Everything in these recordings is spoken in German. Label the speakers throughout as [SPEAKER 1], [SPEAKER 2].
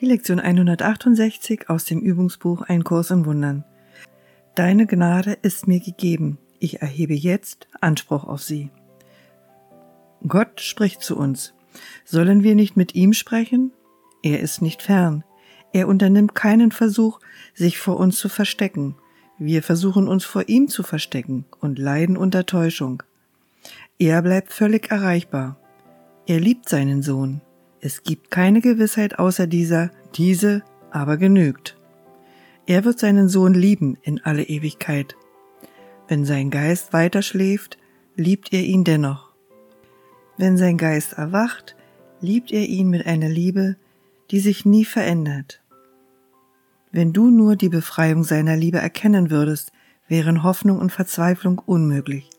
[SPEAKER 1] Die Lektion 168 aus dem Übungsbuch Ein Kurs in Wundern. Deine Gnade ist mir gegeben. Ich erhebe jetzt Anspruch auf sie. Gott spricht zu uns. Sollen wir nicht mit ihm sprechen? Er ist nicht fern. Er unternimmt keinen Versuch, sich vor uns zu verstecken. Wir versuchen uns vor ihm zu verstecken und leiden unter Täuschung. Er bleibt völlig erreichbar. Er liebt seinen Sohn. Es gibt keine Gewissheit außer dieser, diese aber genügt. Er wird seinen Sohn lieben in alle Ewigkeit. Wenn sein Geist weiter schläft, liebt er ihn dennoch. Wenn sein Geist erwacht, liebt er ihn mit einer Liebe, die sich nie verändert. Wenn du nur die Befreiung seiner Liebe erkennen würdest, wären Hoffnung und Verzweiflung unmöglich.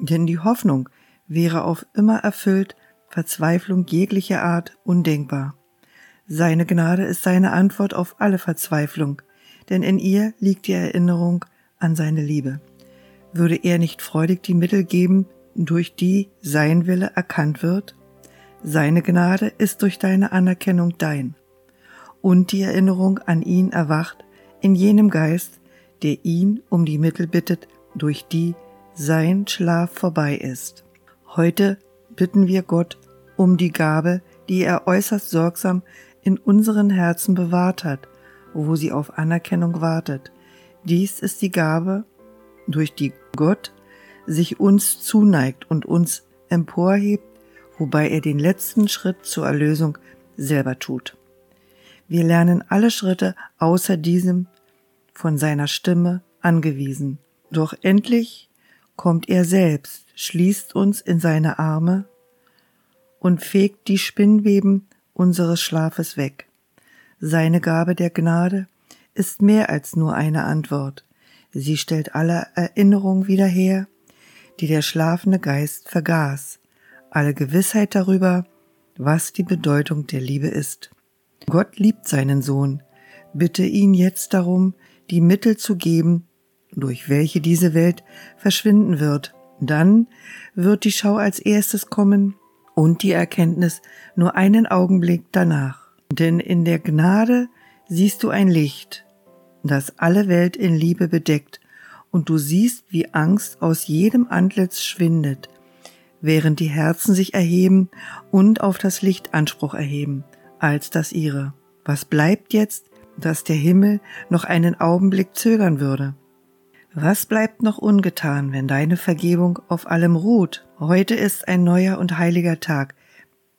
[SPEAKER 1] Denn die Hoffnung wäre auf immer erfüllt Verzweiflung jeglicher Art undenkbar. Seine Gnade ist seine Antwort auf alle Verzweiflung, denn in ihr liegt die Erinnerung an seine Liebe. Würde er nicht freudig die Mittel geben, durch die sein Wille erkannt wird? Seine Gnade ist durch deine Anerkennung dein. Und die Erinnerung an ihn erwacht in jenem Geist, der ihn um die Mittel bittet, durch die sein Schlaf vorbei ist. Heute bitten wir Gott um die Gabe, die er äußerst sorgsam in unseren Herzen bewahrt hat, wo sie auf Anerkennung wartet. Dies ist die Gabe, durch die Gott sich uns zuneigt und uns emporhebt, wobei er den letzten Schritt zur Erlösung selber tut. Wir lernen alle Schritte außer diesem von seiner Stimme angewiesen. Doch endlich kommt er selbst schließt uns in seine Arme und fegt die Spinnweben unseres Schlafes weg. Seine Gabe der Gnade ist mehr als nur eine Antwort. Sie stellt alle Erinnerungen wieder her, die der schlafende Geist vergaß, alle Gewissheit darüber, was die Bedeutung der Liebe ist. Gott liebt seinen Sohn, bitte ihn jetzt darum, die Mittel zu geben, durch welche diese Welt verschwinden wird, dann wird die Schau als erstes kommen und die Erkenntnis nur einen Augenblick danach. Denn in der Gnade siehst du ein Licht, das alle Welt in Liebe bedeckt, und du siehst, wie Angst aus jedem Antlitz schwindet, während die Herzen sich erheben und auf das Licht Anspruch erheben, als das ihre. Was bleibt jetzt, dass der Himmel noch einen Augenblick zögern würde? Was bleibt noch ungetan, wenn deine Vergebung auf allem ruht? Heute ist ein neuer und heiliger Tag,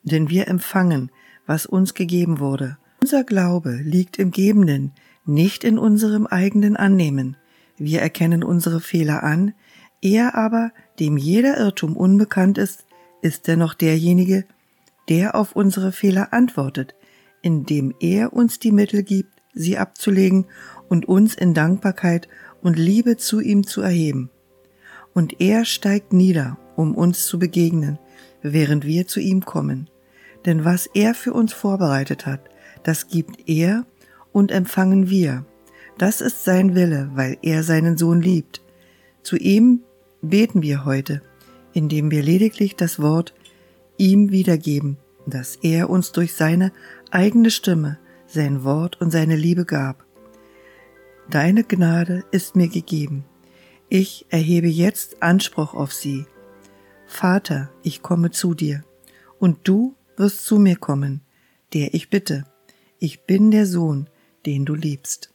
[SPEAKER 1] denn wir empfangen, was uns gegeben wurde. Unser Glaube liegt im Gebenden, nicht in unserem eigenen Annehmen. Wir erkennen unsere Fehler an, er aber, dem jeder Irrtum unbekannt ist, ist dennoch derjenige, der auf unsere Fehler antwortet, indem er uns die Mittel gibt, sie abzulegen und uns in Dankbarkeit und Liebe zu ihm zu erheben. Und er steigt nieder, um uns zu begegnen, während wir zu ihm kommen. Denn was er für uns vorbereitet hat, das gibt er und empfangen wir. Das ist sein Wille, weil er seinen Sohn liebt. Zu ihm beten wir heute, indem wir lediglich das Wort ihm wiedergeben, das er uns durch seine eigene Stimme, sein Wort und seine Liebe gab. Deine Gnade ist mir gegeben. Ich erhebe jetzt Anspruch auf sie. Vater, ich komme zu dir, und du wirst zu mir kommen, der ich bitte. Ich bin der Sohn, den du liebst.